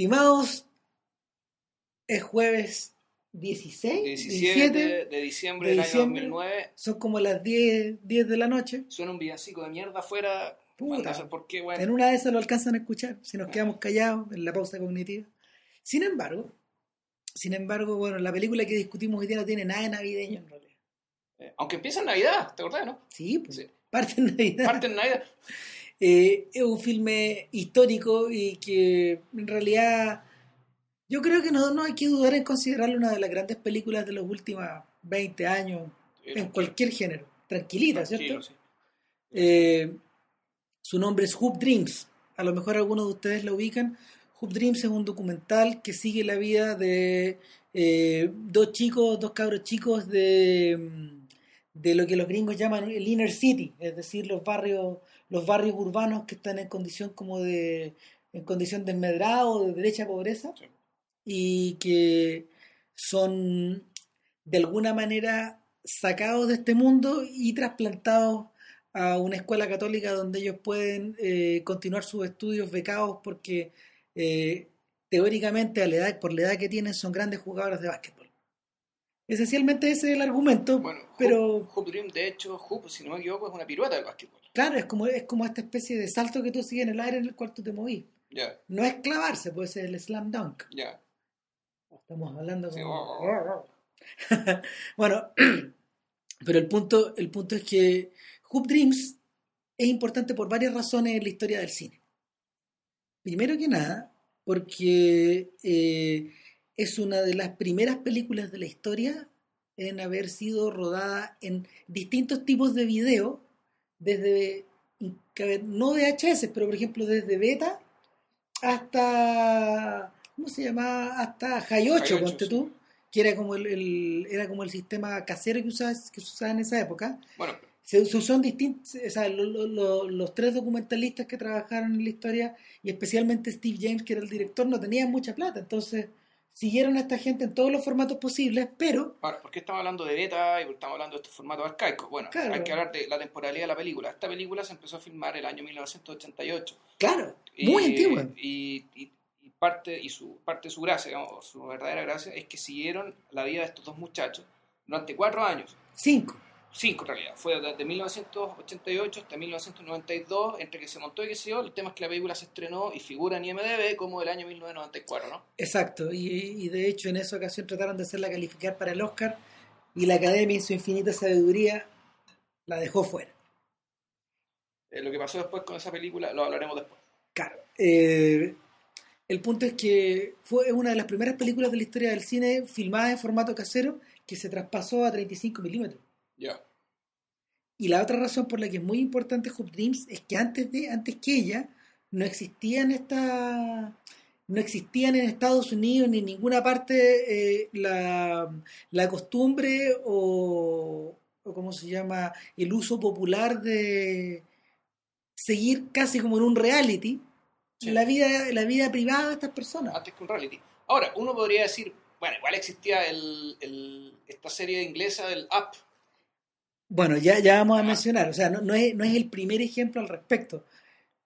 Estimados, es jueves 16, 17, de diciembre de del diciembre. año 2009. son como las 10, 10 de la noche. Suena un villancico de mierda afuera. Puta. No sé por qué, bueno. En una de esas lo alcanzan a escuchar, si nos quedamos callados en la pausa cognitiva. Sin embargo, sin embargo, bueno, la película que discutimos hoy día no tiene nada de navideño en realidad. Eh, Aunque empieza en Navidad, ¿te acordás, no? Sí, pues, Sí. parte en Navidad. Parte en Navidad. Eh, es un filme histórico y que en realidad yo creo que no, no hay que dudar en considerarlo una de las grandes películas de los últimos 20 años en cualquier género. Tranquilita, ¿cierto? Sí. Eh, su nombre es Hoop Dreams. A lo mejor algunos de ustedes lo ubican. Hoop Dreams es un documental que sigue la vida de eh, dos chicos, dos cabros chicos de, mm, de lo que los gringos llaman el inner city, es decir, los barrios, los barrios urbanos que están en condición como de en condición de enmedrado, de derecha pobreza, Sí. y que son de alguna manera sacados de este mundo y trasplantados a una escuela católica donde ellos pueden eh, continuar sus estudios becados porque eh, teóricamente a la edad, por la edad que tienen son grandes jugadores de básquetbol. Esencialmente ese es el argumento, Bueno, pero Hoop, Dream, de hecho, Hoop, si no me equivoco, es una pirueta del básquetbol. claro, es como, es como esta especie de salto que tú sigues en el aire en el cual tú te movís. Ya, No es clavarse, puede ser el slam dunk. ya. Estamos hablando Sí, como... bueno, pero el punto, el punto es que Hoop Dreams es importante por varias razones en la historia del cine. Primero que nada, porque eh, es una de las primeras películas de la historia en haber sido rodada en distintos tipos de video, desde no VHS, pero por ejemplo desde beta hasta ¿cómo se llama? hasta High 8, High 8, ponte sí. tú, que era como el, el- era como el sistema casero que usabas, que se usaba en esa época. Bueno, Se, se usó en distintos, o sea, lo- lo- lo- los tres documentalistas que trabajaron en la historia, y especialmente Steve James, que era el director, no tenían mucha plata, entonces siguieron a esta gente en todos los formatos posibles, pero ahora, ¿por qué estamos hablando de beta y por qué estamos hablando de estos formatos arcaicos? Bueno, Claro. hay que hablar de la temporalidad de la película. Esta película se empezó a filmar el año 1988. claro, muy Y- antigua. Y, y- y parte, y su, parte de su gracia, digamos, su verdadera gracia, es que siguieron la vida de estos dos muchachos durante cuatro años. Cinco. Cinco en realidad. Fue desde 1988 hasta 1992, entre que se montó y que se yo. El tema es que la película se estrenó y figura en IMDB como el año 1994, ¿no? Exacto, y, y de hecho en esa ocasión trataron de hacerla calificar para el Oscar y la Academia en su infinita sabiduría la dejó fuera. Eh, lo que pasó después con esa película lo hablaremos después. Claro. eh, el punto es que fue una de las primeras películas de la historia del cine filmada en formato casero que se traspasó a 35 milímetros. Y la otra razón por la que es muy importante Hoop Dreams es que antes de antes que ella no existían esta no existían en Estados Unidos ni en ninguna parte eh, la, la costumbre o, o cómo se llama el uso popular de seguir casi como en un reality Sí. la vida la vida privada de estas personas. Antes que un reality. Ahora, uno podría decir, bueno, igual existía el, el- esta serie inglesa del Up. Bueno, ya, ya vamos a mencionar, o sea, no, no es, no es el primer ejemplo al respecto,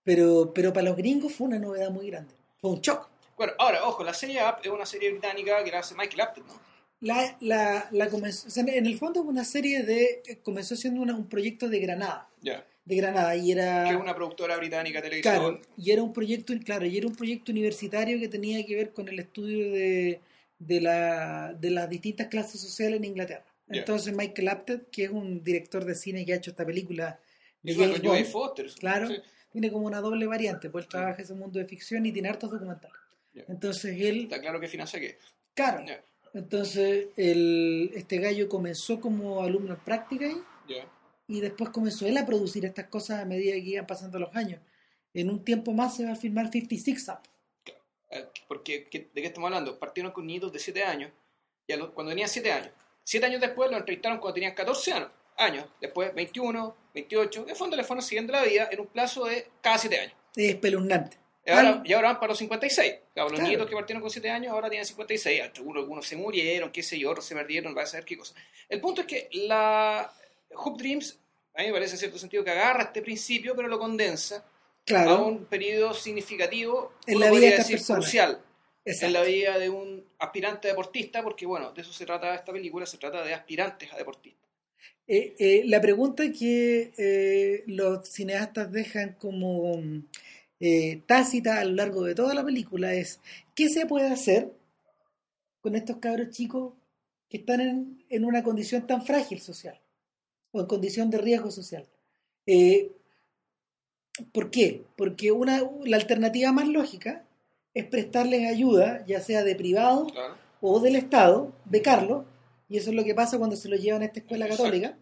pero, pero para los gringos fue una novedad muy grande, fue un shock. Bueno, ahora, ojo, la serie Up es una serie británica que la hace Michael Apted, ¿no? La, la, la comenzó, o sea, en el fondo una serie de, comenzó siendo una- un proyecto de Granada, Ya. de Granada, y era, Que es una productora británica televisión. claro, y era un proyecto, claro, y era un proyecto universitario que tenía que ver con el estudio de, de, la, de las distintas clases sociales en Inglaterra. Ya. Entonces Michael Apted, que es un director de cine que ha hecho esta película de fue James Bond, Foster. Claro. Sí. tiene como una doble variante, pues él trabaja ese mundo de ficción y tiene hartos documentales. Ya. Entonces él, Está claro que financia qué. claro, Ya. entonces el, este gallo comenzó como alumno en práctica ahí, y después comenzó él a producir estas cosas a medida que iban pasando los años. En un tiempo más se va a filmar 56 Up. Eh, Porque, ¿qué- ¿de qué estamos hablando? Partieron con niñitos de 7 años, y a los- cuando tenían 7 años. 7 años después lo entrevistaron cuando tenían 14 años. años. Después 21, 28. En fondo le fueron siguiendo la vida en un plazo de cada 7 años. Es espeluznante. Y ahora, y ahora van para los 56. Claro, los Claro. nietos que partieron con 7 años ahora tienen 56. Algunos, algunos se murieron, qué sé yo, otros se perdieron, va a saber qué cosa. El punto es que la Hoop Dreams, a mí me parece en cierto sentido que agarra este principio, pero lo condensa a Claro, un periodo significativo, En la vida de estas decir personas. crucial, en la vida de un aspirante deportista, porque bueno, de eso se trata esta película, se trata de aspirantes a deportistas. Eh, eh, la pregunta que eh, los cineastas dejan como tácita a lo largo de toda la película es ¿qué se puede hacer con estos cabros chicos que están en, en una condición tan frágil social o en condición de riesgo social? ¿Por qué? Porque una, la alternativa más lógica es prestarles ayuda, ya sea de privado o del Estado, becarlos, y eso es lo que pasa cuando se los llevan a esta escuela católica,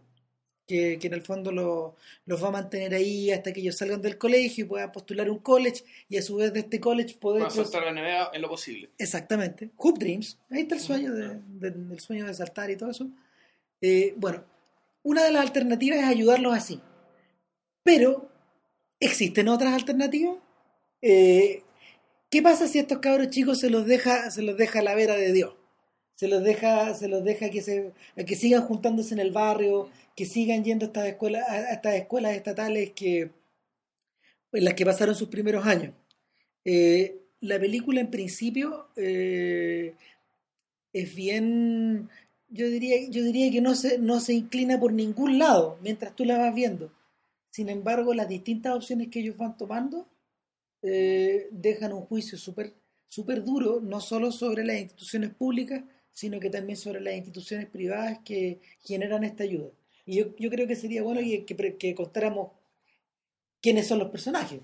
que, en el fondo los va a mantener ahí hasta que ellos salgan del colegio y puedan postular un college, y a su vez de este college poder... saltar la NBA en lo posible. Exactamente. Hoop Dreams, ahí está el sueño de, del sueño de saltar y todo eso. Eh, bueno, una de las alternativas es ayudarlos así. Pero, ¿existen otras alternativas? Eh, ¿Qué pasa si estos cabros chicos se los deja, se los deja a la vera de Dios? Se los deja, se los deja que se, que sigan juntándose en el barrio, que sigan yendo a estas escuelas, a estas escuelas estatales que en las que pasaron sus primeros años. Eh, la película en principio eh, es bien, yo diría, yo diría que no se, no se inclina por ningún lado mientras tú la vas viendo. Sin embargo, las distintas opciones que ellos van tomando eh, dejan un juicio súper super duro, no solo sobre las instituciones públicas, sino que también sobre las instituciones privadas que generan esta ayuda. Y yo, yo creo que sería bueno que, que, contáramos quiénes son los personajes.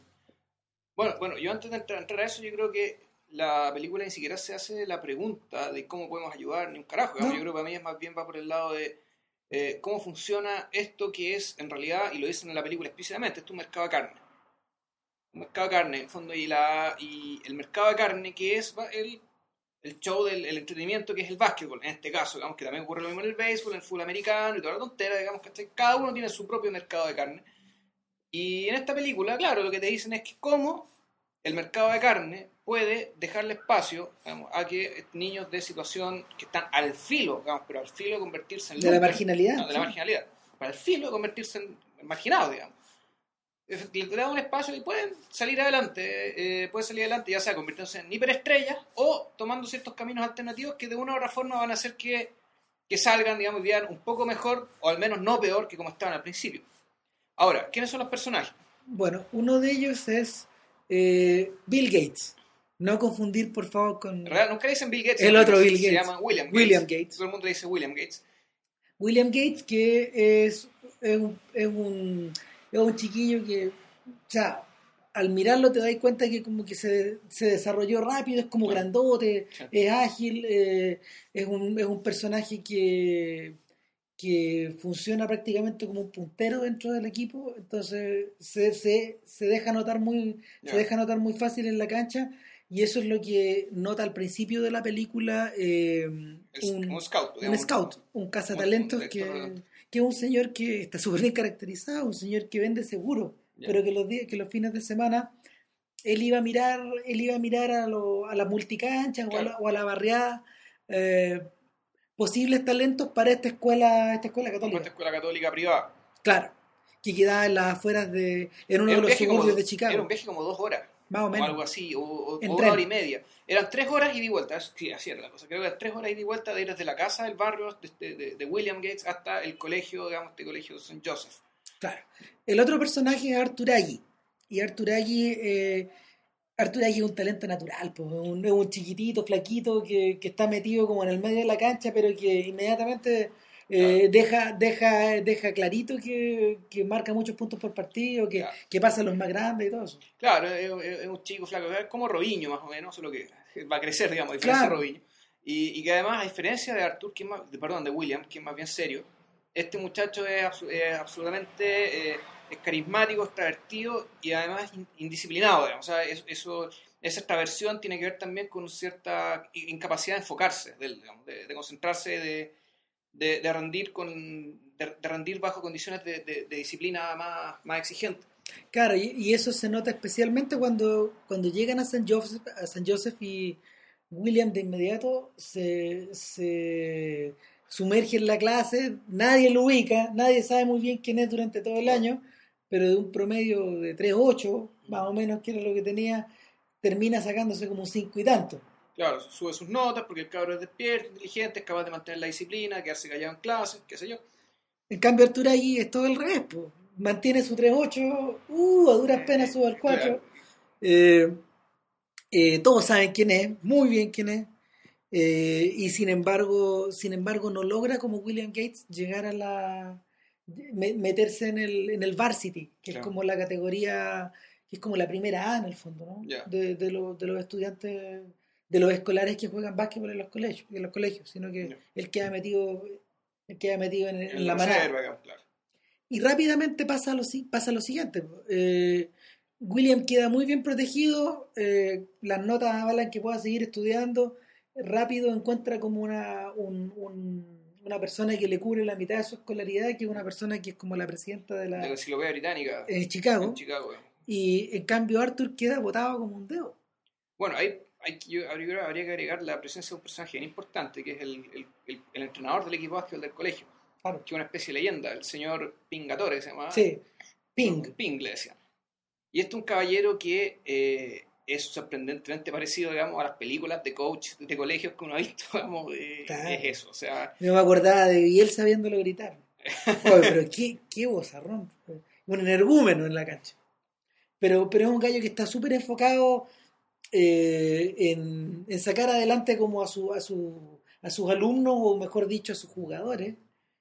Bueno, bueno, yo antes de entrar, a eso, yo creo que la película ni siquiera se hace la pregunta de cómo podemos ayudar, ni un carajo. Yo creo que para mí es más bien va por el lado de eh, cómo funciona esto que es, en realidad, y lo dicen en la película explícitamente, es un mercado de carne mercado de carne, en el fondo, y, la, y el mercado de carne que es el, el show del entretenimiento que es el básquetbol, en este caso, digamos que también ocurre lo mismo en el béisbol, en el fútbol americano y toda la tontera, digamos que cada uno tiene su propio mercado de carne. Y en esta película, claro, lo que te dicen es que cómo el mercado de carne puede dejarle espacio a que niños de situación que están al filo, digamos, pero al filo de convertirse en... De la marginalidad. de la marginalidad. Para el filo de convertirse en marginados, digamos le da un espacio y pueden salir adelante, eh, pueden salir adelante ya sea convirtiéndose en hiperestrellas o tomando ciertos caminos alternativos que de una u otra forma van a hacer que, que salgan, digamos, bien un poco mejor o al menos no peor que como estaban al principio. Ahora, ¿quiénes son los personajes? Bueno, uno de ellos es eh, Bill Gates. No confundir, por favor, con... ¿Verdad? Nunca dicen Bill Gates. El otro Bill Gates. Se llama William Gates. William Gates. Todo el mundo dice William Gates. William Gates, que es, es un es un chiquillo que, o sea, al mirarlo te das cuenta que como que se, se desarrolló rápido, es como grandote, es ágil, eh, es, un, es un personaje que, que funciona prácticamente como un puntero dentro del equipo, entonces se, se, se deja notar muy, se deja notar muy fácil en la cancha y eso es lo que nota al principio de la película eh, un, scout, un scout, un cazatalentos que, que es un señor que está súper bien caracterizado, un señor que vende seguro, pero que los, que los fines de semana él iba a mirar, él iba a mirar a, lo, a las multicanchas o, a la, barriada eh, posibles talentos para esta escuela, esta escuela católica. Esta escuela católica privada. Claro, que quedaba en las afueras de, en uno de los suburbios de Chicago. Era un viaje como dos horas. Más o menos. algo así, o, una hora y media. Eran tres horas y de vuelta, sí, así era la cosa. Creo que eran tres horas y de vuelta de ir desde la casa del barrio de, de, William Gates hasta el colegio, digamos, este colegio de St. Joseph. Claro. El otro personaje es Arthur Agui. Y Arthur Agui, eh, Arthur Agui es un talento natural, pues, un, un chiquitito, flaquito, que, que está metido como en el medio de la cancha, pero que inmediatamente eh, deja, deja, deja clarito que, que, marca muchos puntos por partido, que, que pasa a los más grandes y todo eso. Claro, es, un chico flaco, es como Robinho más o menos, solo que va a crecer, digamos, a diferencia de Robinho. Y, y, que además, a diferencia de Artur, que más, perdón, de William, que es más bien serio, este muchacho es, absolutamente eh, es carismático, extravertido y además indisciplinado, digamos. O sea, eso, esa extraversión tiene que ver también con cierta incapacidad de enfocarse, de concentrarse, de, de, rendir con de, rendir bajo condiciones de, disciplina más, más exigentes. Claro, y, eso se nota especialmente cuando, cuando llegan a San Joseph, a San Joseph y William de inmediato se, se sumerge en la clase, nadie lo ubica, nadie sabe muy bien quién es durante todo el año, pero de un promedio de 3-8, más o menos, que era lo que tenía, termina sacándose como un 5 y tanto. Claro, sube sus notas porque el cabro es despierto, inteligente, es capaz de mantener la disciplina, quedarse callado en clase, qué sé yo. En cambio, Arturo ahí es todo el revés, po. mantiene su 3-8, uh, a duras penas sube al 4. Claro. Eh, eh, todos saben quién es, muy bien quién es, eh, y sin embargo, sin embargo no logra como William Gates llegar a la me- meterse en el, en el varsity, que es Claro. como la categoría, que es como la primera A en el fondo, ¿no? Ya. De, de, los- de los estudiantes, de los escolares que juegan básquetbol en los colegios, en los colegios, sino que Ya. él queda metido, él queda metido en, en En la manada. claro. Y rápidamente pasa lo, pasa lo siguiente. eh, William queda muy bien protegido, eh, las notas avalan que pueda seguir estudiando, rápido encuentra como una, un- un- una persona que le cubre la mitad de su escolaridad, que es una persona que es como la presidenta de De la la enciclopedia británica Chicago, en Chicago. y en cambio Arthur queda botado como un dedo. Bueno, hay, hay que- yo habría, habría que agregar la presencia de un personaje bien importante, que es el, el- el- el entrenador del equipo básquetbol del colegio, Claro. que es una especie de leyenda, el señor Pingatore, que se llama. Sí, Ping. Ping le decían. Y este es un caballero que eh, es sorprendentemente parecido, digamos, a las películas de coach de colegios que uno ha visto, digamos, eh, Claro. es eso. O sea, Yo me acordaba de Biel sabiéndolo gritar. Oye, pero qué, qué bozarrón. Un energúmeno en la cancha. Pero, pero es un gallo que está súper enfocado eh, en, en sacar adelante como a, su, a, su, a sus alumnos, o mejor dicho, a sus jugadores.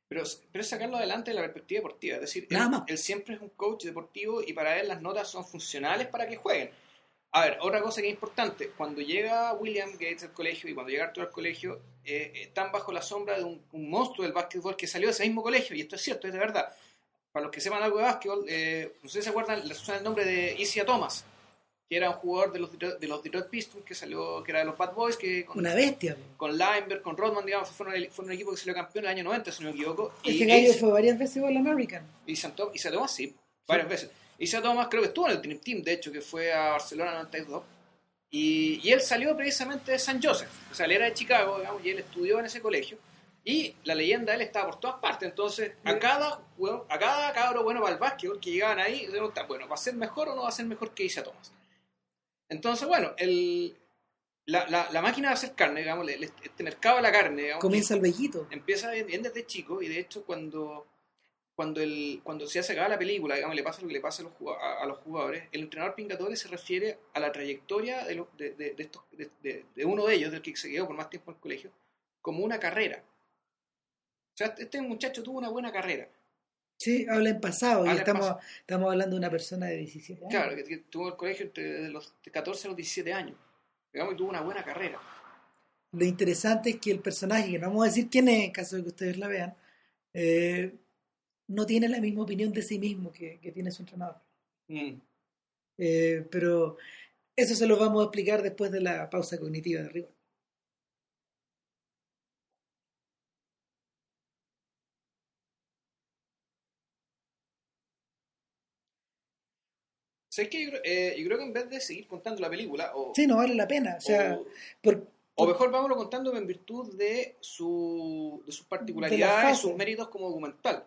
pero, pero es sacarlo adelante de la perspectiva deportiva. Es decir, Nada él, más. él siempre es un coach deportivo y para él las notas son funcionales para que jueguen. A ver, otra cosa que es importante, cuando llega William Gates al colegio y cuando llega Arthur al colegio, eh, están bajo la sombra de un, un monstruo del básquetbol que salió de ese mismo colegio, y esto es cierto, es de verdad. Para los que sepan algo de básquetbol, eh, no sé si se acuerdan, suena el nombre de Isia Thomas, que era un jugador de los, Detroit- de los Detroit Pistons, que salió, que era de los Bad Boys, que con, Una bestia. con Lineberg, con Rodman, digamos, fueron, el- fueron un equipo que salió campeón en el año 90, si no me equivoco. Y Este gallo fue varias veces All American. y Thomas, Isia Thomas, sí, varias veces. Isia Thomas creo que estuvo en el Dream Team, de hecho, que fue a Barcelona 92. Y, y él salió precisamente de San Joseph. O sea, él era de Chicago, digamos, y él estudió en ese colegio. Y la leyenda de él estaba por todas partes. Entonces, a cada, hueón- a cada cabro bueno para el básquetbol que llegaban ahí, se preguntaban, bueno, ¿va a ser mejor o no va a ser mejor que Isia Thomas? Entonces, bueno, el, la, la, la máquina de hacer carne, digamos, el- este mercado de la carne, digamos, Comienza el vejito. empieza bien, bien desde chico y de hecho cuando cuando el cuando se hace acaba la película digamos le pasa lo que le pasa a los, a, a los jugadores el entrenador Pingatore se refiere a la trayectoria de, los- de, de- de estos, uno de ellos del que se quedó por más tiempo en el colegio como una carrera o sea este muchacho tuvo una buena carrera Sí, habla en pasado. Y Habla estamos, pasado. estamos hablando de una persona de 17 años. claro que, que tuvo el colegio entre de los 14 a los 17 años digamos y tuvo una buena carrera Lo interesante es que el personaje, que no vamos a decir quién es en caso de que ustedes la vean, eh, no tiene la misma opinión de sí mismo que, que tiene su entrenador. Mm. Eh, pero eso se lo vamos a explicar después de la pausa cognitiva de rigor. ¿Sabes qué? Yo, eh, yo creo que en vez de seguir contando la película o, Sí, no vale la pena. O sea, o- por- O mejor vámonos contando en virtud de, su, de sus particularidades sus méritos como documental.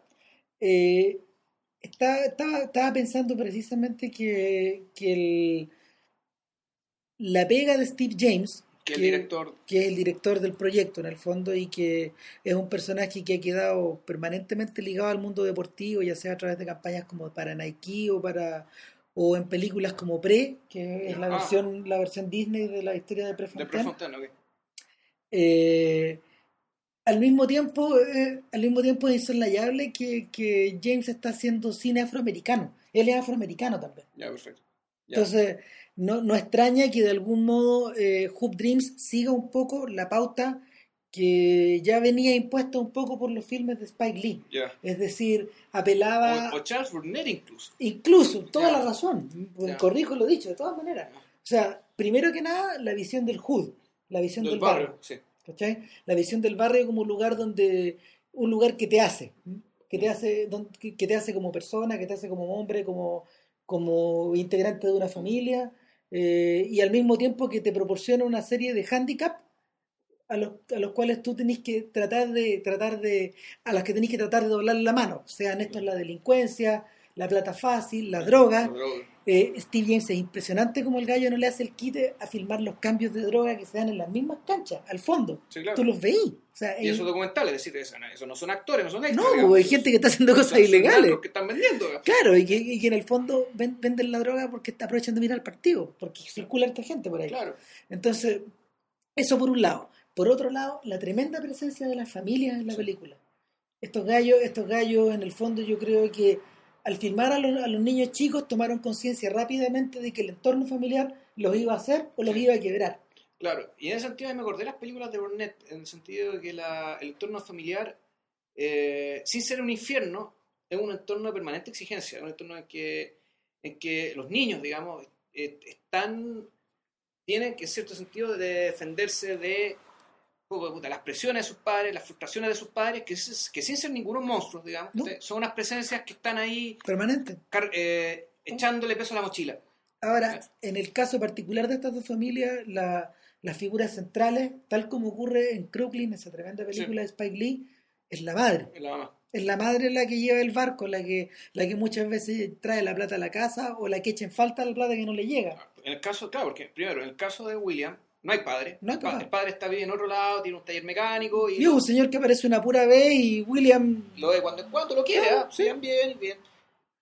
eh, está- estaba, estaba pensando precisamente que, que el- la pega de Steve James, Que el Que- director, que es el director del proyecto en el fondo y que es un personaje que ha quedado permanentemente ligado al mundo deportivo, ya sea a través de campañas como para Nike o para o en películas como Pre, que es la Ah. versión la versión Disney de la historia de de Prefontaine. Ok. Eh, al mismo tiempo eh, al mismo tiempo es insoslayable que, que James está haciendo cine afroamericano. Él es afroamericano también. Ya, perfecto. Ya. Entonces, no, no extraña que de algún modo eh, Hoop Dreams siga un poco la pauta que ya venía impuesta un poco por los filmes de Spike Lee. Es decir, apelaba O, o Charles Burnett incluso. incluso, toda la razón, Ya. corrijo lo dicho, de todas maneras. O sea, primero que nada, la visión del hood, la visión del, Del barrio. barrio, sí. ¿cachai? La visión del barrio como un lugar donde, un lugar que te hace, que te hace, don- que te hace como persona, que te hace como hombre, como, como integrante de una familia, eh, y al mismo tiempo que te proporciona una serie de handicap a los, a los cuales tú tenés que tratar de, tratar de, a las que tenés que tratar de doblar la mano, sean estos la delincuencia, la plata fácil, las drogas, Pero- Eh, Steve James es impresionante como el gallo no le hace el quite a filmar los cambios de droga que se dan en las mismas canchas, al fondo. Sí, claro. Tú los veí. O sea, Y es- eso es es decir, eso, no son actores, no son extras. no, digamos. hay gente que está haciendo cosas ilegales. narcos que están vendiendo. digamos. Claro, y que, y que en el fondo ven- venden la droga porque está aprovechan de mirar el partido, porque circula esta gente por ahí. Claro. Entonces, eso por un lado. Por otro lado, la tremenda presencia de las familias en la Sí. película. Estos gallos, estos gallos, en el fondo, yo creo que al filmar a los, a los niños chicos tomaron conciencia rápidamente de que el entorno familiar los iba a hacer o los iba a quebrar. Claro, y en ese sentido me acordé de las películas de Burnett, en el sentido de que la- el entorno familiar, eh, sin ser un infierno, es un entorno de permanente exigencia, un entorno en que, en que los niños, digamos, eh, están, tienen que en cierto sentido de defenderse de puta, las presiones de sus padres, las frustraciones de sus padres, que, que sin ser ningunos monstruos, digamos, No. son unas presencias que están ahí Permanente. car- eh, echándole peso a la mochila. Ahora, en el caso particular de estas dos familias, la- las figuras centrales, tal como ocurre en Crooklyn, esa tremenda película de Spike Lee, es la madre. Es la mamá. Es la madre la que lleva el barco, la que, la que muchas veces trae la plata a la casa o la que echa en falta la plata que no le llega. En el caso, claro, porque primero, en el caso de William, no hay padre. No hay El pa- papá. El padre está bien en otro lado, tiene un taller mecánico y un señor que aparece una pura vez y William lo ve cuando en cuando lo quiere, Claro, ¿ah? sí. Bien, bien, bien.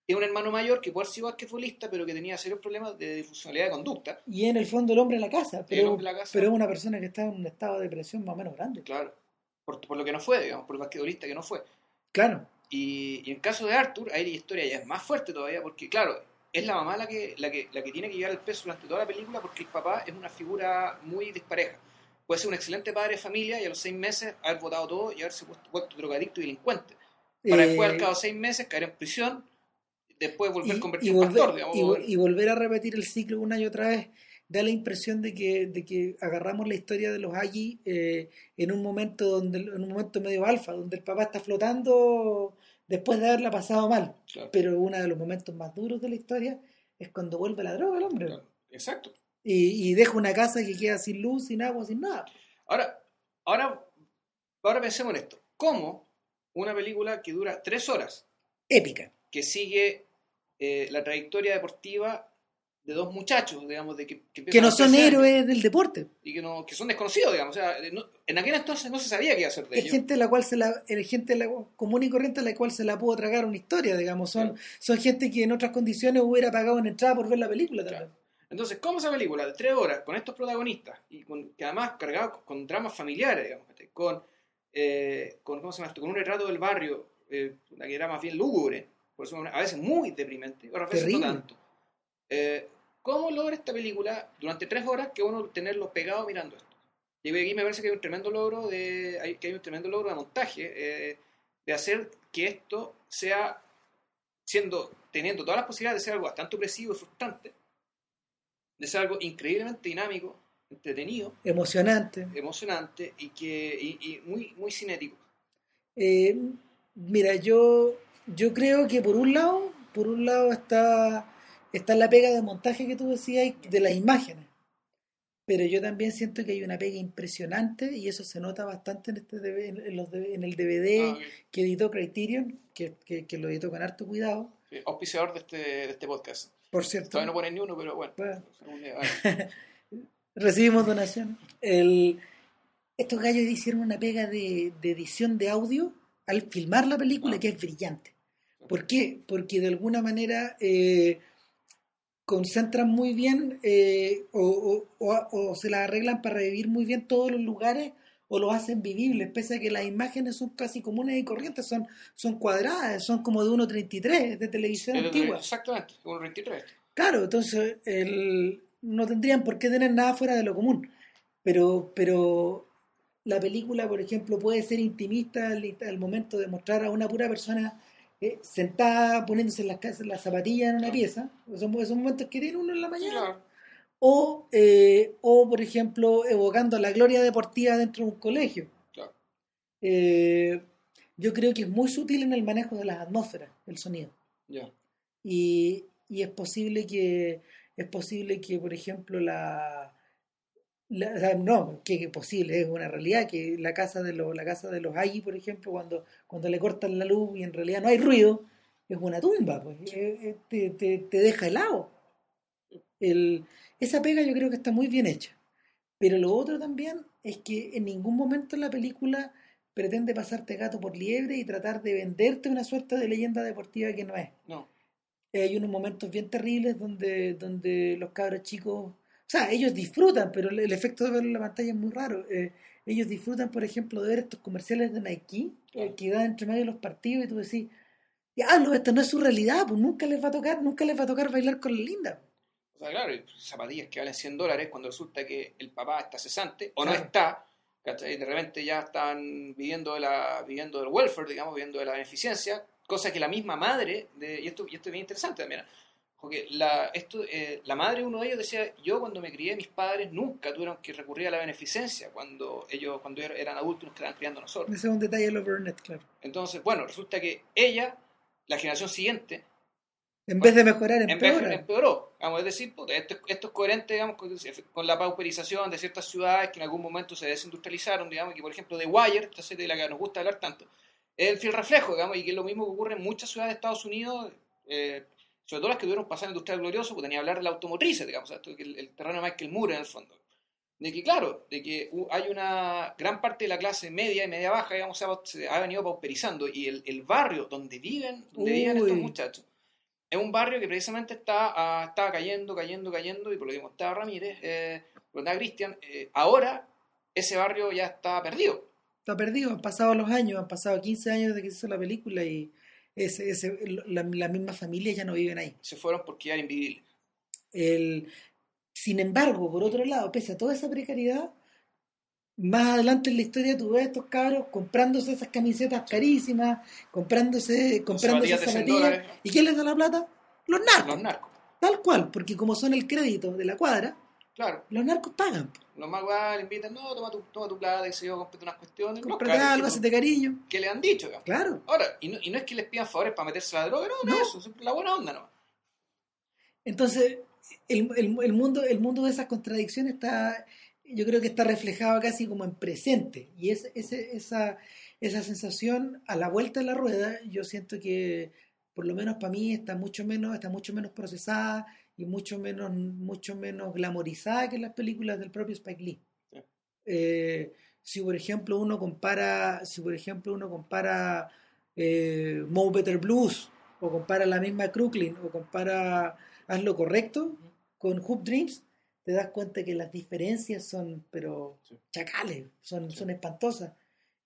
Tiene un hermano mayor que puede ser igual que futbolista, pero que tenía serios problemas de disfuncionalidad de conducta. y en el fondo el hombre de la casa, pero, de la casa. pero es una persona que está en un estado de depresión más o menos grande. Claro. Por, por lo que no fue, digamos, por el basquetbolista que no fue. Claro, Y, y en el caso de Arthur, ahí la historia ya es más fuerte todavía, porque claro, es la mamá la que, la que, la que tiene que llevar el peso durante toda la película, porque el papá es una figura muy dispareja. Puede ser un excelente padre de familia y a los seis meses haber votado todo y haberse puesto, vuelto drogadicto y delincuente. Para Eh, después, al cabo de seis meses, caer en prisión, después volver a y, convertir y en pastor, digamos. y, volver- y volver a repetir el ciclo una y otra vez da la impresión de que, de que agarramos la historia de los Aggie eh, en un momento donde en un momento medio alfa donde el papá está flotando después de haberla pasado mal Claro, pero uno de los momentos más duros de la historia es cuando vuelve la droga el hombre claro, exacto. y, y deja una casa que queda sin luz sin agua sin nada Ahora, ahora, ahora pensemos en esto. ¿Cómo una película que dura tres horas épica que sigue eh, la trayectoria deportiva de dos muchachos, digamos, de que, que no son héroes del deporte y que, no, que son desconocidos, digamos. O sea, eh, no- en aquel entonces no se sabía qué hacer de es ellos. gente la cual se la es gente la- común y corriente a la cual se la pudo tragar una historia digamos son Claro. son gente que en otras condiciones hubiera pagado una entrada por ver la película tal Claro. vez. Entonces, ¿cómo esa película de tres horas con estos protagonistas y con, que además cargado con, con dramas familiares, digamos, con, eh, con, ¿cómo se llama esto? con un retrato del barrio, eh, una que era más bien lúgubre, por eso a veces muy deprimente, otras veces no tanto. Eh, ¿Cómo logra esta película durante tres horas que uno tenerlo pegado mirando esto? Y aquí me parece que hay un tremendo logro de, hay- que hay un tremendo logro de montaje, eh, de hacer que esto sea, siendo, teniendo todas las posibilidades de ser algo bastante opresivo y frustrante, de ser algo increíblemente dinámico, entretenido, emocionante emocionante y que y, y muy muy cinético. Eh, mira yo yo creo que por un lado por un lado está está la pega de montaje que tú decías de las imágenes pero yo también siento que hay una pega impresionante y eso se nota bastante en este en, los DV en el DVD Ah, que editó Criterion que, que, que lo editó con harto cuidado Sí, auspiciador de este, de este podcast. por cierto Todavía no ponen ni uno, pero bueno. Recibimos donaciones. El, estos gallos hicieron una pega de, de edición de audio al filmar la película Ah. que es brillante. ¿Por qué? Porque de alguna manera eh, concentran muy bien eh, o, o- o- o se la arreglan para revivir muy bien todos los lugares o los hacen vivibles, pese a que las imágenes son casi comunes y corrientes, son, son cuadradas, son como de 1.33 de televisión Es de- antigua. Exactamente, un 23. Claro, entonces el, no tendrían por qué tener nada fuera de lo común. Pero, pero la película, por ejemplo, puede ser intimista al, al momento de mostrar a una pura persona eh, sentada poniéndose las, las zapatillas en una pieza. Esos, esos momentos que tiene uno en la mañana. claro. O, eh, o, por ejemplo, evocando la gloria deportiva dentro de un colegio. Claro. Eh, yo creo que es muy sutil en el manejo de las atmósferas, el sonido y, y es posible que es posible que por ejemplo la, la- o sea, no que es posible es una realidad que la casa de los la casa de los Aggie por ejemplo cuando cuando le cortan la luz y en realidad no hay ruido es una tumba pues eh, eh, te, te, te deja helado El, esa pega yo creo que está muy bien hecha. Pero lo otro también es que en ningún momento la película pretende pasarte gato por liebre y tratar de venderte una suerte de leyenda deportiva que no es. No. Hay unos momentos bien terribles donde, donde los cabros chicos, o sea, ellos disfrutan, pero el, el efecto de verlo en la pantalla es muy raro. Eh, ellos disfrutan, por ejemplo, de ver estos comerciales de Nike eh, que dan entre medio de los partidos y tú decís, diablo, esta no es su realidad, pues nunca les va a tocar, nunca les va a tocar bailar con la linda. O sea, claro, y zapatillas que valen 100 dólares cuando resulta que el papá está cesante o no está, ¿cachai? De repente ya están viviendo, de la, viviendo del welfare, digamos, viviendo de la beneficencia, cosa que la misma madre, de, y, esto, y esto es bien interesante también, porque la, esto, eh, la madre de uno de ellos decía, yo cuando me crié, mis padres nunca tuvieron que recurrir a la beneficencia cuando ellos cuando eran adultos nos estaban criando a nosotros. Ese es un detalle de los Burnett, claro. Entonces, bueno, resulta que ella, la generación siguiente, En vez de mejorar, en empeora. empeoró. Vamos, es decir, puta, esto, esto es coherente digamos, con, con la pauperización de ciertas ciudades que en algún momento se desindustrializaron, digamos, que por ejemplo The Wire, esta serie de la que nos gusta hablar tanto, es el fiel reflejo, digamos, y que es lo mismo que ocurre en muchas ciudades de Estados Unidos, eh, sobre todo las que tuvieron pasado industrial glorioso, pues tenía que hablar de la automotriz, digamos, esto, el, el terreno de Michael Moore en el fondo. De que, claro, de que hay una gran parte de la clase media y media baja, digamos, se ha, venido pauperizando, y el, el barrio donde viven, donde viven estos muchachos, es un barrio que precisamente está, ah, estaba cayendo, cayendo, cayendo, y por lo que contaba Ramírez, eh, por lo Cristian, eh, ahora ese barrio ya está perdido. Está perdido, han pasado los años, han pasado 15 años desde que se hizo la película y ese, ese, la, la misma familia ya no viven ahí. Se fueron porque eran invivibles. El, sin embargo, por otro lado, pese a toda esa precariedad, más adelante en la historia tú ves a estos cabros comprándose esas camisetas carísimas, comprándose, comprándose 100 zapatillas. ¿Y quién les da la plata? Los narcos. Los narcos, Tal cual, porque como son el crédito de la cuadra, claro. los narcos pagan. Los más guay le invitan, no, toma tu, toma tu plata, y se yo, unas cuestiones. Cómprate cabros algo, hacete cariño. ¿Qué le han dicho? digamos. Claro. Ahora, y no, y no es que les pidan favores para meterse a la droga, no, no, No. eso, es la buena onda, no. Entonces, el, el- el mundo, el mundo de esas contradicciones está, yo creo que está reflejado casi como en presente. Y es, ese- esa, esa sensación a la vuelta de la rueda, yo siento que, por lo menos para mí, está mucho menos, está mucho menos procesada y mucho menos, mucho menos glamorizada que las películas del propio Spike Lee. Sí. Eh, si por ejemplo uno compara, si por ejemplo uno compara eh, Mo Better Blues, o compara la misma Crooklyn, o compara Haz lo correcto con Hoop Dreams, te das cuenta que las diferencias son, pero Sí. chacales, son, Sí. son espantosas.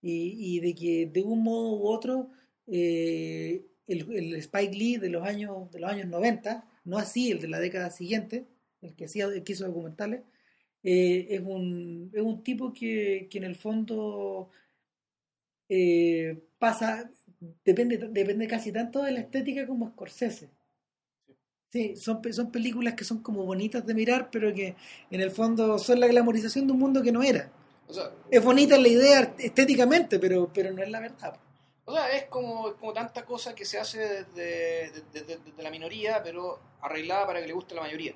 Y, y de que de un modo u otro, eh, el, el Spike Lee de los años de los años 90, no así el de la década siguiente, el que hacía el que hizo documentales, eh, es, un, es un tipo que, que en el fondo eh, pasa, depende, depende casi tanto de la estética como Scorsese. Sí, son, son películas que son como bonitas de mirar, pero que en el fondo son la glamorización de un mundo que no era. O sea, Es bonita la idea estéticamente, pero, pero no es la verdad. O sea, es como, como tanta cosa que se hace desde, desde- desde la minoría, pero arreglada para que le guste a la mayoría.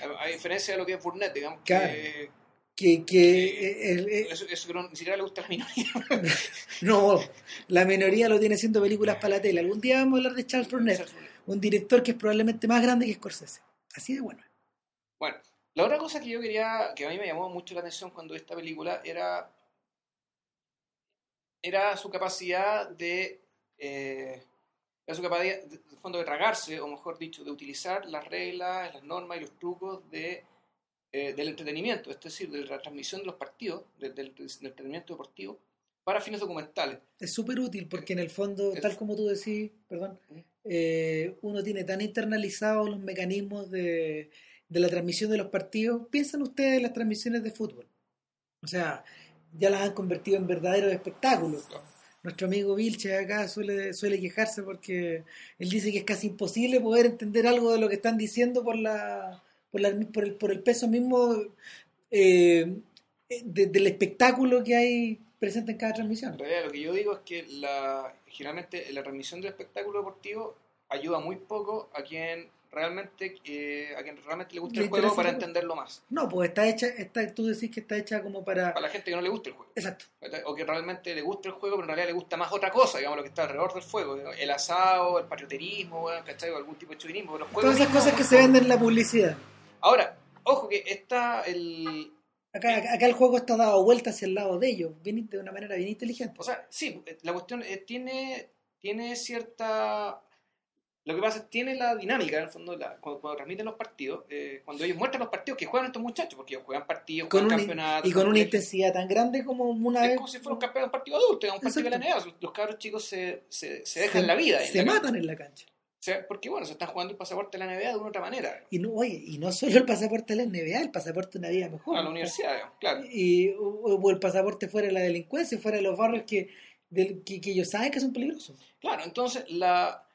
A, a diferencia de lo que es Burnett, digamos, Claro. que Que, que eh, el- eh, eso, eso que no- ni siquiera le gusta a la minoría. no, la minoría lo tiene haciendo películas para la tele. Algún día vamos a hablar de Charles Burnett, un director que es probablemente más grande que Scorsese. Así de bueno. Bueno, la otra cosa que yo quería, que a mí me llamó mucho la atención cuando vi esta película era, era su capacidad de, eh, era su capacidad, de, de fondo, de tragarse, o mejor dicho, de utilizar las reglas, las normas y los trucos de, eh, del entretenimiento, es decir, de la transmisión de los partidos, de- del, del entretenimiento deportivo, para fines documentales. Es súper útil porque en el fondo, Es- tal como tú decís, perdón, eh, uno tiene tan internalizados los mecanismos de, de la transmisión de los partidos. Piensan ustedes en las transmisiones de fútbol. O sea, ya las han convertido en verdaderos espectáculos. Nuestro amigo Vilche acá suele, suele quejarse porque él dice que es casi imposible poder entender algo de lo que están diciendo por la por, la- por, el, por el peso mismo eh, de- del espectáculo que hay presente en cada transmisión. En realidad, lo que yo digo es que la, generalmente la transmisión del espectáculo deportivo ayuda muy poco a quien realmente eh, a quien realmente le gusta Le el juego para entenderlo más. No, pues está hecha, está, tú decís que está hecha como para... Para la gente que no le gusta el juego. Exacto. O que realmente le gusta el juego, pero en realidad le gusta más otra cosa, digamos, lo que está alrededor del juego. El asado, el patrioterismo, ¿cachai? O algún tipo de chauvinismo. Los juegos Todas esas cosas que se venden en la publicidad. Ahora, ojo que está el... Acá, acá el juego está dado vuelta hacia el lado de ellos, bien- de una manera bien inteligente. O sea, sí, la cuestión es, tiene, tiene cierta... Lo que pasa es que tiene la dinámica, en el fondo, la- cuando, cuando transmiten los partidos, eh, cuando ellos muestran los partidos que juegan estos muchachos, porque ellos juegan partidos, Con juegan campeonatos. y con una intensidad tan grande como una Es vez como si fuera un campeón de un partido adulto, es un partido de la. NBA. Los cabros chicos se, se, se dejan la vida. en se cancha. matan en la cancha. O sea, porque bueno, se están jugando el pasaporte de la NBA de una otra manera. Y no, oye, y no solo el pasaporte de la NBA, el pasaporte de una vida mejor. A la universidad, digamos, claro. Y, o, o el pasaporte fuera de la delincuencia, fuera de los barrios que, del- que, que ellos saben que son peligrosos. Claro, entonces la...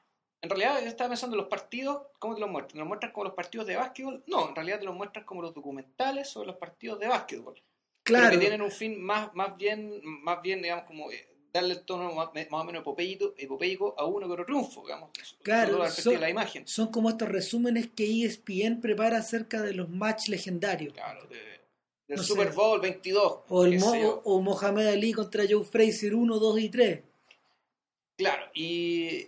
En realidad yo estaba pensando en los partidos, ¿cómo te los muestran? ¿Te los muestran como los partidos de básquetbol? No, en realidad te los muestran como los documentales sobre los partidos de básquetbol. Pero Claro, que tienen un fin más, más bien, más bien, digamos, como eh, darle el tono más, más o menos epopeico, epopeico a uno que otro triunfo, digamos. Claro, la son- de la imagen. son como estos resúmenes que ESPN prepara acerca de los match legendarios. Claro, de- del No sé. Super Bowl 22. O, el Mo- o Mohamed Ali contra Joe Frazier 1, 2 y 3. Claro, y,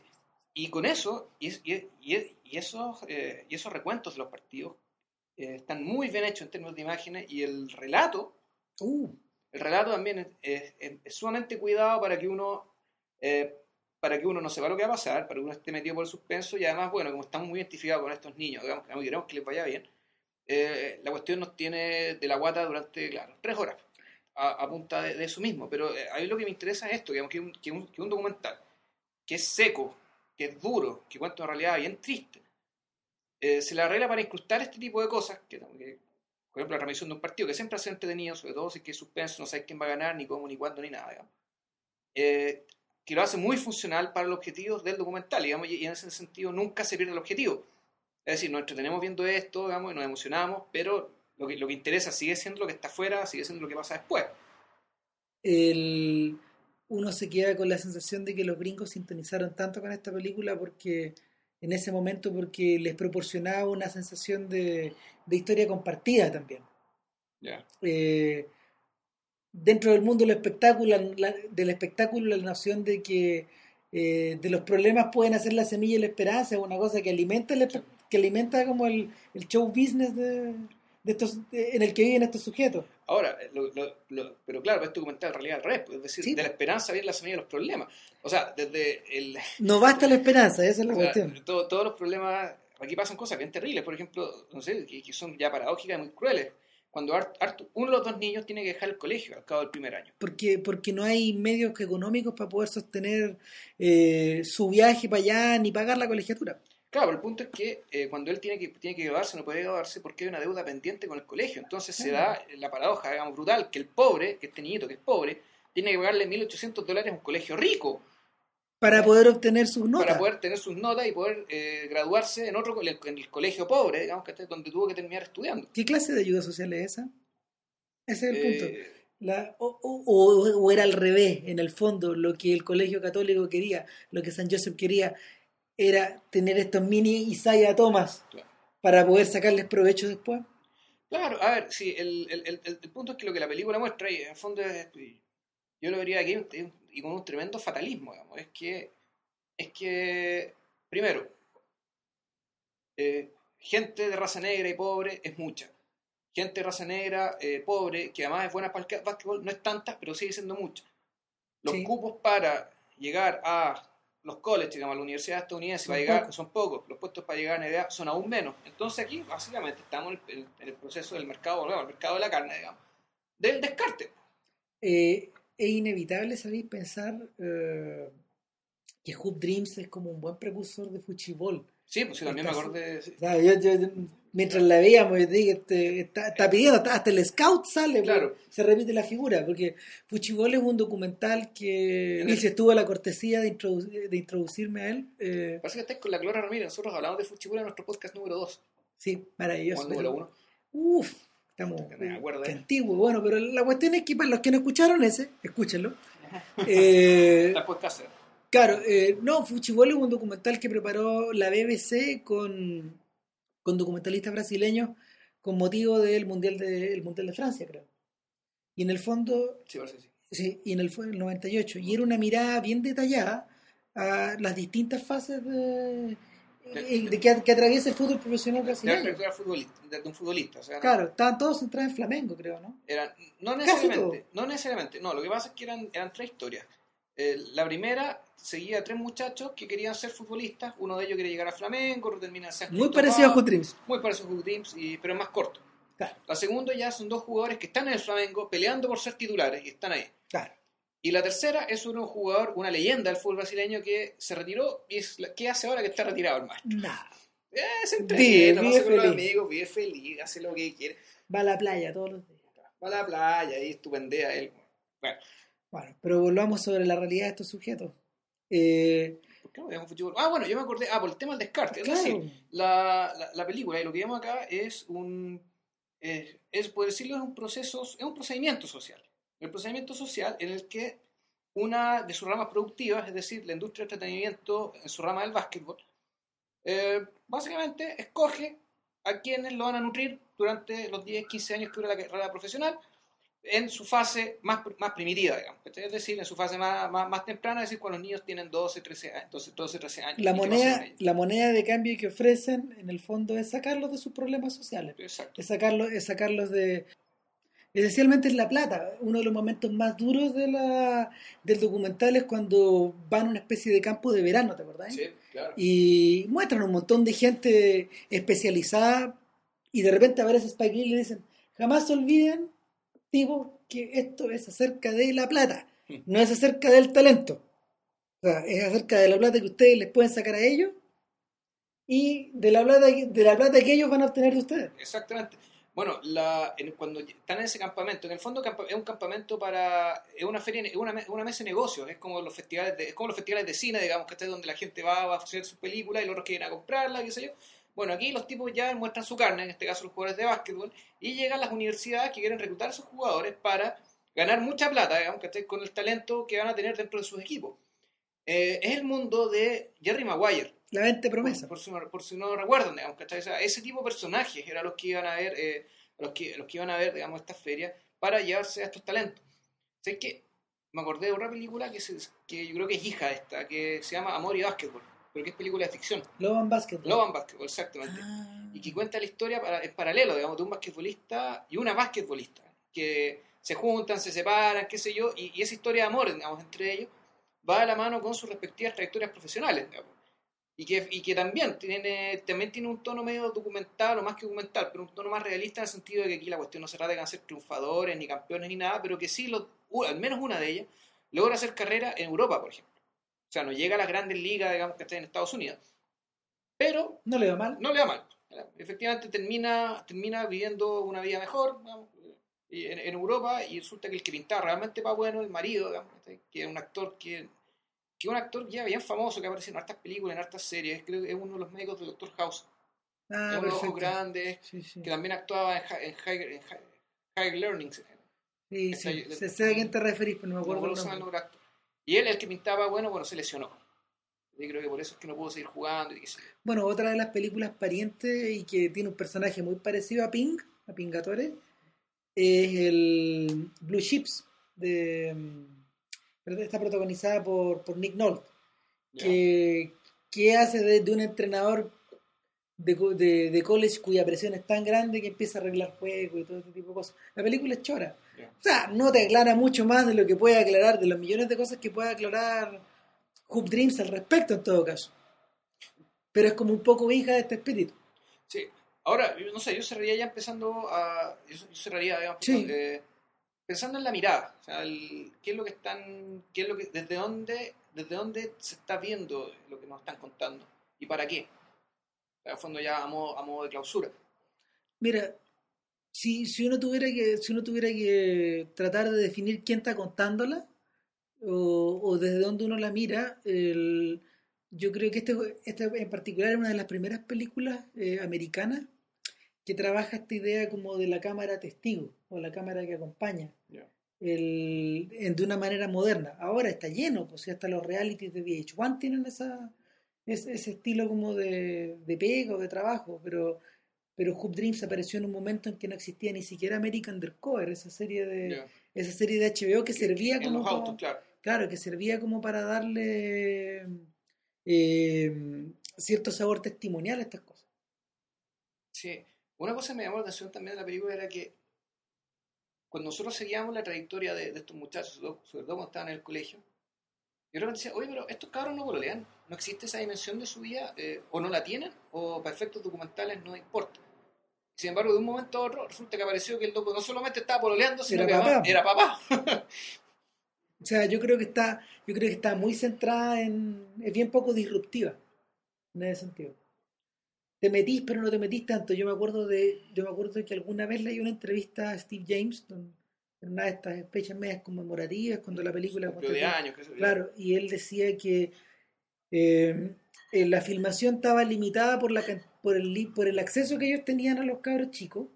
y con eso, y, es- y, y- y esos, eh, y esos recuentos de los partidos eh, están muy bien hechos en términos de imágenes y el relato, Uh, el relato también es, es- es- es sumamente cuidado para que uno eh, para que uno no sepa lo que va a pasar, para que uno esté metido por el suspenso y además, bueno, como estamos muy identificados con estos niños, digamos, que queremos que les vaya bien, eh, la cuestión nos tiene de la guata durante, claro, tres horas a, a punta de, de eso mismo, pero eh, a mí lo que me interesa es esto, digamos, que un, que un, que un documental que es seco, que es duro, que cuenta una realidad bien triste, eh, se le arregla para incrustar este tipo de cosas, que, que, por ejemplo la transmisión de un partido que siempre hace entretenido, sobre todo si es que es suspenso, no sabes quién va a ganar, ni cómo, ni cuándo, ni nada, digamos. Eh, que lo hace muy funcional para los objetivos del documental, digamos, y, y en ese sentido nunca se pierde el objetivo. Es decir, nos entretenemos viendo esto, digamos, y nos emocionamos, pero lo que, lo que interesa sigue siendo lo que está afuera, sigue siendo lo que pasa después. el, uno se queda con la sensación de que los gringos sintonizaron tanto con esta película porque en ese momento porque les proporcionaba una sensación de, de historia compartida también. Eh, dentro del mundo del espectáculo, la- del espectáculo la noción de que eh, de los problemas pueden hacer la semilla y la esperanza es una cosa que alimenta el que alimenta como el, el show business de, de estos de- en el que viven estos sujetos. Ahora, lo- lo- lo- pero claro, este documental en realidad al revés, pues, es decir, Sí. de la esperanza viene la semilla de los problemas. O sea, desde el, No basta la esperanza, esa es la sea, cuestión. todo- todos los problemas, aquí pasan cosas bien terribles, por ejemplo, no sé, que, que son ya paradójicas y muy crueles. Cuando Art- uno de los dos niños tiene que dejar el colegio al cabo del primer año. Porque, porque no hay medios económicos para poder sostener eh, su viaje para allá ni pagar la colegiatura. Claro, pero el punto es que eh, cuando él tiene que, tiene que graduarse, no puede graduarse porque hay una deuda pendiente con el colegio. Entonces se da la paradoja, digamos, brutal, que el pobre, que este niñito que es pobre, tiene que pagarle 1.800 dólares a un colegio rico Para poder obtener sus notas. para poder tener sus notas y poder eh, graduarse en otro en el colegio pobre, digamos, que donde tuvo que terminar estudiando. ¿Qué clase de ayuda social es esa? Ese es el punto. Eh, La- o, o- o- o era al revés, en el fondo, lo que el colegio católico quería, lo que San Joseph quería, era tener estos mini Isaiah Thomas Claro. para poder sacarles provecho después. Claro, a ver, sí, el, el, el, el punto es que lo que la película muestra, y en el fondo es, yo lo vería aquí y con un tremendo fatalismo, digamos, es que, es que primero, eh, gente de raza negra y pobre es mucha. Gente de raza negra, eh, pobre, que además es buena para el básquetbol, no es tanta, pero sigue siendo mucha. Los Sí. cupos para llegar a los colleges, digamos, la universidad estadounidense, Son para llegar, son pocos. Los puestos para llegar a NBA son aún menos. Entonces aquí, básicamente, estamos en el, en el proceso del mercado, bueno, el mercado de la carne, digamos, del descarte. Eh, es inevitable, ¿sabéis? Pensar eh, que Hoop Dreams es como un buen precursor de Fuchibol. Sí, pues sí, también me acordé. Yo- yo- mientras la veíamos, yo dije, este, está, está pidiendo, hasta, el scout sale, Claro. pues, se repite la figura, porque Fuchibol es un documental que el- si estuvo la cortesía de, introdu- de introducirme a él. eh, Parece que estáis con la Clora Ramírez. Nosotros hablamos de Fuchibula en nuestro podcast número 2. sí, maravilloso. O número pero- 1. Uf, estamos Que eh. antiguo. Bueno, pero la cuestión es que para los que no escucharon ese, escúchenlo. Eh, Después Cáceres. Claro, eh, no, Fuchibol es un documental que preparó la BBC con, con documentalistas brasileños con motivo del Mundial de, el mundial de Francia, creo. Y en el fondo, Sí, que sí. sí, y en el, fue el 98, y era una mirada bien detallada a las distintas fases de, eh, de que, que atraviesa el fútbol profesional de la brasileño. futbolista, de, de un futbolista. O sea, Claro, estaban todos centrados en Flamengo, creo, ¿no? eran, no necesariamente, no necesariamente, no, lo que pasa es que eran, eran tres historias. Eh, la primera seguía a tres muchachos que querían ser futbolistas, uno de ellos quería llegar a Flamengo, otro termina en San Muy parecido a Dreams. Muy parecido a Dreams, y, pero es más corto. Claro, La segunda ya son dos jugadores que están en el Flamengo peleando por ser titulares y están ahí. claro. Y la tercera es un jugador, una leyenda del fútbol brasileño que se retiró y es la- ¿qué hace ahora que está retirado el maestro? Nada. Eh, se Vive, entrena, vive pasa con los amigos, vive feliz, hace lo que quiere. Va a la playa todos los días. Va a la playa y estupendea él. Bueno, Bueno, pero volvamos sobre la realidad de estos sujetos. Eh, ¿por qué no veamos fútbol? Ah, bueno, yo me acordé, ah, por el tema del descarte. Es claro, decir, la, la, la película y lo que vemos acá es un, es, es, por decirlo, es un proceso, es un procedimiento social. El procedimiento social en el que una de sus ramas productivas, es decir, la industria del entretenimiento en su rama del básquetbol, eh, básicamente escoge a quienes lo van a nutrir durante los 10, 15 años que dura la carrera profesional en su fase más, más primitiva, digamos. Es decir, en su fase más, más, más temprana, es decir, cuando los niños tienen 12, 13 años. 12, 12 13 años la ¿Y qué pasa moneda, la moneda de cambio que ofrecen, en el fondo, es sacarlos de sus problemas sociales. Exacto. Es sacarlos, es sacarlos de. Esencialmente es la plata. Uno de los momentos más duros de la, del documental es cuando van a una especie de campo de verano, ¿te acordás? Sí, claro. Y muestran un montón de gente especializada y de repente aparece Spike Lee y le dicen, jamás se olviden, que esto es acerca de la plata, no es acerca del talento. O sea, es acerca de la plata que ustedes les pueden sacar a ellos y de la plata, de la plata que ellos van a obtener de ustedes. Exactamente. Bueno, la, en- cuando están en ese campamento, en el fondo es un campamento para, es una feria, es una, una mesa de negocios, es como los festivales de, es como los festivales de cine, digamos, que es donde la gente va, va a hacer sus películas y los otros quieren a comprarla, qué sé yo. Bueno, aquí los tipos ya muestran su carne, en este caso los jugadores de básquetbol, y llegan las universidades que quieren reclutar a sus jugadores para ganar mucha plata, digamos, que con el talento que van a tener dentro de sus equipos. Eh, es el mundo de Jerry Maguire, La vente promesa. por, si no, por si no recuerdan, digamos, ¿cachai? O sea, ese tipo de personajes eran los que iban a ver, eh, los, que, los que iban a ver, digamos, estas ferias para llevarse a estos talentos. ¿Sabes qué? Me acordé de otra película que, se- que yo creo que es hija de esta, que se llama Amor y Básquetbol, pero que es película de ficción. Loban Basketball. Love and Basketball, exactamente. Ah. Y que cuenta la historia para, en paralelo, digamos, de un basquetbolista y una basquetbolista, que se juntan, se separan, qué sé yo, y, y esa historia de amor, digamos, entre ellos, va de la mano con sus respectivas trayectorias profesionales, digamos. Y que, y que también tiene, también tiene un tono medio documental, o más que documental, pero un tono más realista en el sentido de que aquí la cuestión no se trata de ser triunfadores, ni campeones, ni nada, pero que sí, lo, al menos una de ellas, logra hacer carrera en Europa, por ejemplo. O sea, no llega a las grandes ligas, digamos, que está en Estados Unidos. Pero No le va mal. no le da mal. Efectivamente termina, termina viviendo una vida mejor digamos, en, en Europa y resulta que el que pintaba realmente para bueno, el marido, digamos, que es un actor que, que es un actor ya bien famoso que aparece en hartas películas, en hartas series, creo que es uno de los médicos del Doctor House, Ah, es unos ojos grandes, Sí, sí. que también actuaba en, en, Higher, en Hi- Higher Learning, Sí, sí. Se sé a quién te referís, pero no me no acuerdo recuerdo el cómo Y él, el que pintaba bueno, bueno, se lesionó. Y creo que por eso es que no pudo seguir jugando y yo. Bueno, otra de las películas parientes y que tiene un personaje muy parecido a Ping, a Pingatore, es el Blue Chips, de, mm, está protagonizada por, por Nick Nolte, que, que hace de, de un entrenador de, de, de college cuya presión es tan grande que empieza a arreglar juegos y todo ese tipo de cosas. La película es chora. O sea, no te aclara mucho más de lo que puede aclarar, de los millones de cosas que puede aclarar Hoop Dreams al respecto en todo caso. Pero es como un poco hija de este espíritu. Sí, ahora, no sé, yo cerraría ya empezando a. Yo, cerraría, digamos, Sí. eh, pensando en la mirada. O sea, el- qué es lo que están. Qué es lo que, desde, dónde, desde dónde se está viendo lo que nos están contando y para qué. El fondo, ya a modo, a modo de clausura. Mira, si, si uno tuviera que, si uno tuviera que tratar de definir quién está contándola, o, o desde dónde uno la mira, el- yo creo que este, esta en particular es una de las primeras películas eh, americanas que trabaja esta idea como de la cámara testigo, o la cámara que acompaña, el, en- de una manera moderna. Ahora está lleno, pues hasta los realities de VH1 tienen esa, ese, ese estilo como de, de pega o de trabajo, pero, pero Hoop Dreams apareció en un momento en que no existía ni siquiera American Undercover, esa serie de, esa serie de HBO que servía En como los para- claro. claro, que servía como para darle eh, cierto sabor testimonial a estas cosas. Sí. Una cosa que me llamó la atención también de la película era que cuando nosotros seguíamos la trayectoria de, de estos muchachos, sobre todo, sobre todo cuando estaban en el colegio, yo realmente decía, oye, pero estos cabros no pololean, no existe esa dimensión de su vida, eh, o no la tienen, o para efectos documentales no importa. Sin embargo, de un momento a otro, resulta que apareció que el loco no solamente estaba pololeando, sino Era que papá. además era papá. O sea, yo creo que está, yo creo que está muy centrada en, es bien poco disruptiva en ese sentido. Te metís, pero no te metís tanto. Yo me acuerdo de, yo me acuerdo de que alguna vez leí una entrevista a Steve James en una de estas fechas medias conmemorativas cuando la película de años. Claro, y él decía que eh, eh, la filmación estaba limitada por, la, can- por, el, por el acceso que ellos tenían a los cabros chicos,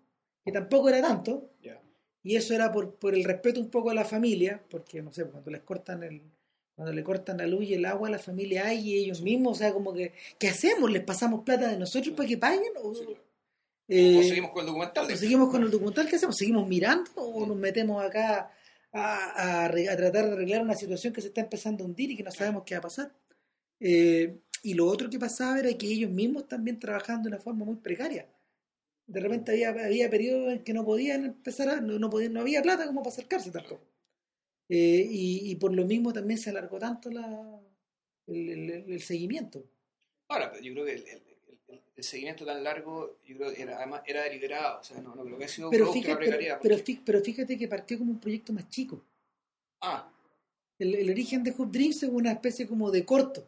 que tampoco era tanto, y eso era por, por el respeto un poco a la familia, porque no sé, cuando les cortan el cuando le cortan la luz y el agua a la familia hay y ellos mismos, o sea, como que ¿qué hacemos? ¿Les pasamos plata de nosotros para que paguen? ¿O, Sí. eh, o seguimos con el documental. ¿o seguimos con el documental? ¿Qué hacemos? ¿Seguimos mirando o nos metemos acá a, a tratar de arreglar una situación que se está empezando a hundir y que no sabemos qué va a pasar? Eh, y lo otro que pasaba era que ellos mismos también trabajaban de una forma muy precaria. De repente había, había periodos en que no podían empezar a, no, no, podían, no había plata como para acercarse tampoco. Eh, y, y por lo mismo también se alargó tanto la, el, el- el seguimiento. Ahora, yo creo que el, el- seguimiento tan largo, yo creo que era, además era deliberado. O sea, no, no creo que ha sido Pero fíjate, pero, precariedad. pero porque- pero fíjate que partió como un proyecto más chico. Ah, El, el origen de Hoop Dreams es una especie como de corto.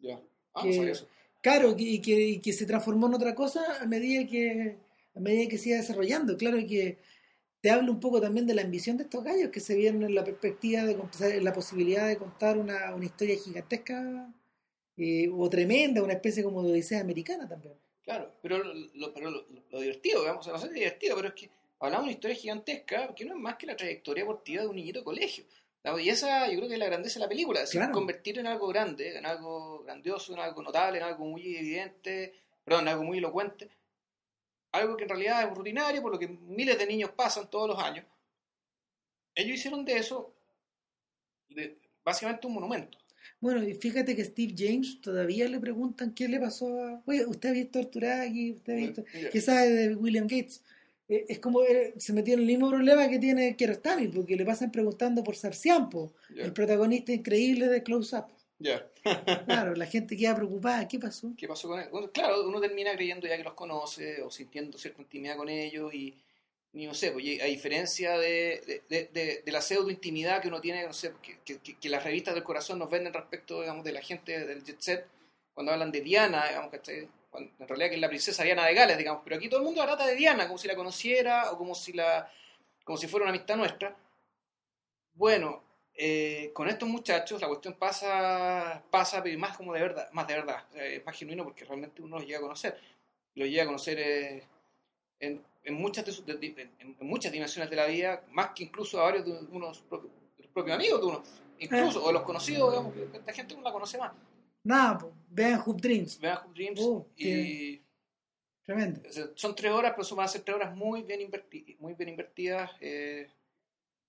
ya. Ah, Que- no sabía eso. Claro, y que, y que se transformó en otra cosa a medida que a medida que se iba desarrollando. Claro que te habla un poco también de la ambición de estos gallos que se vieron en la perspectiva de en la posibilidad de contar una, una historia gigantesca eh, o tremenda, una especie como de odisea americana también. Claro, pero lo, pero lo, lo divertido, digamos, no sé divertido, pero es que hablamos de una historia gigantesca que no es más que la trayectoria deportiva de un niñito de colegio. Y esa yo creo que es la grandeza de la película, es Claro. convertir en algo grande, en algo grandioso, en algo notable, en algo muy evidente, perdón, en algo muy elocuente, algo que en realidad es rutinario, por lo que miles de niños pasan todos los años. Ellos hicieron de eso de- básicamente un monumento. Bueno, y fíjate que Steve James todavía le preguntan qué le pasó a... Oye, ¿usted ha visto Arturagi? ¿Usted ha visto...? ¿Qué sabe de William Gates? Eh, es como eh, se metió en el mismo problema que tiene Kiarostami, porque le pasan preguntando por Sarcián, Ya. el protagonista increíble de Close Up. Ya. Claro, la gente queda preocupada, ¿qué pasó? ¿Qué pasó con él? Bueno, claro, uno termina creyendo ya que los conoce o sintiendo cierta intimidad con ellos y, y no sé, pues, a diferencia de, de, de- de- de la pseudo intimidad que uno tiene, no sé, que, que- que- que las revistas del corazón nos venden respecto, digamos, de la gente del jet set, cuando hablan de Diana, digamos, que en realidad que es la princesa Diana de Gales, digamos, pero aquí todo el mundo la trata de Diana, como si la conociera o como si la como si fuera una amistad nuestra. Bueno, eh, con estos muchachos la cuestión pasa, pasa pero más como de verdad, más de verdad, es más genuino porque realmente uno los llega a conocer. Los llega a conocer eh, en, en muchas de de- de- en, en muchas dimensiones de la vida, más que incluso a varios de unos propios, de los propios amigos de uno, incluso, o los conocidos, digamos, que esta gente no la conoce más. Nada, vean Hoop Dreams, Vean Hoop Dreams Oh, y tremendo. son tres horas, pero son, van a ser tres horas muy bien, inverti- muy bien invertidas. eh,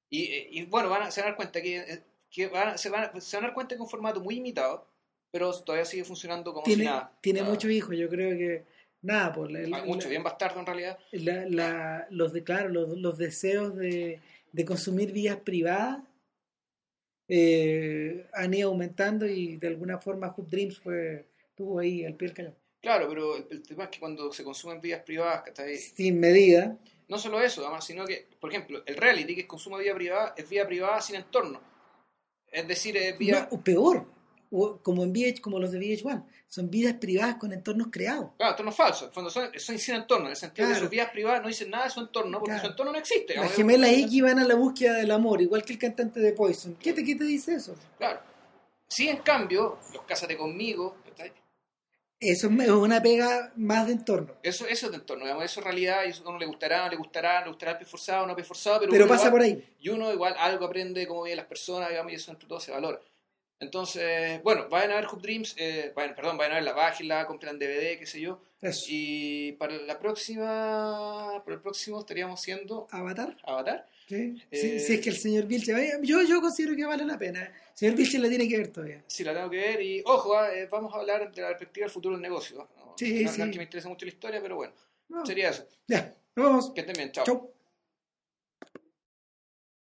y, y, bueno, van a, se van a dar cuenta que, eh, que van, a- se, van a, se van a dar cuenta que es un formato muy imitado, pero todavía sigue funcionando como Tiene, si nada. tiene muchos hijos, yo creo que... Nada, por la, hay mucho, bien bastardo en realidad. la- la- los de claro los, los deseos de, de consumir vías privadas eh, han ido aumentando y de alguna forma Hoop Dreams fue estuvo ahí al pie del cañón Claro, pero el, tema es que cuando se consumen vías privadas, ¿cachai? sin medida no solo eso, además, sino que, por ejemplo, el reality, que de vía privada, es vía privada sin entorno. Es decir, es vía... No, o peor como en VH, como los de VH1 son vidas privadas con entornos creados Claro, entornos falsos. Fondo son, son sin entorno, en el sentido que Claro. sus vías privadas no dicen nada de su entorno, porque Claro. su entorno no existe. las gemelas es- X van a la búsqueda del amor igual que el cantante de Poison ¿qué te, qué te dice eso? Claro. Sí, en cambio, los Cásate conmigo, eso es una pega más de entorno eso, eso es de entorno, digamos, eso en realidad, y eso a uno le gustará, no le gustará, le gustará el pie forzado, no pie forzado, pero, pasa igual- por ahí Y uno igual algo aprende de cómo viven las personas, digamos, y eso entre todo se valora. Entonces, bueno, vayan a ver Hoop Dreams, eh, vayan, perdón, vayan a ver la página, compran DVD, qué sé yo. Eso. Y para la próxima, para el próximo estaríamos siendo Avatar. Avatar. ¿sí? Eh, Si, si es que el señor Vilche. Yo, yo considero que vale la pena. El señor Vilche la tiene que ver todavía. Sí, la tengo que ver y ojo, ah, eh, vamos a hablar de la perspectiva del futuro del negocio. No, Sí, no- sí. no es que me interese mucho la historia, pero bueno, No, sería eso. Ya, nos vamos. Que estén bien, chao. Chau.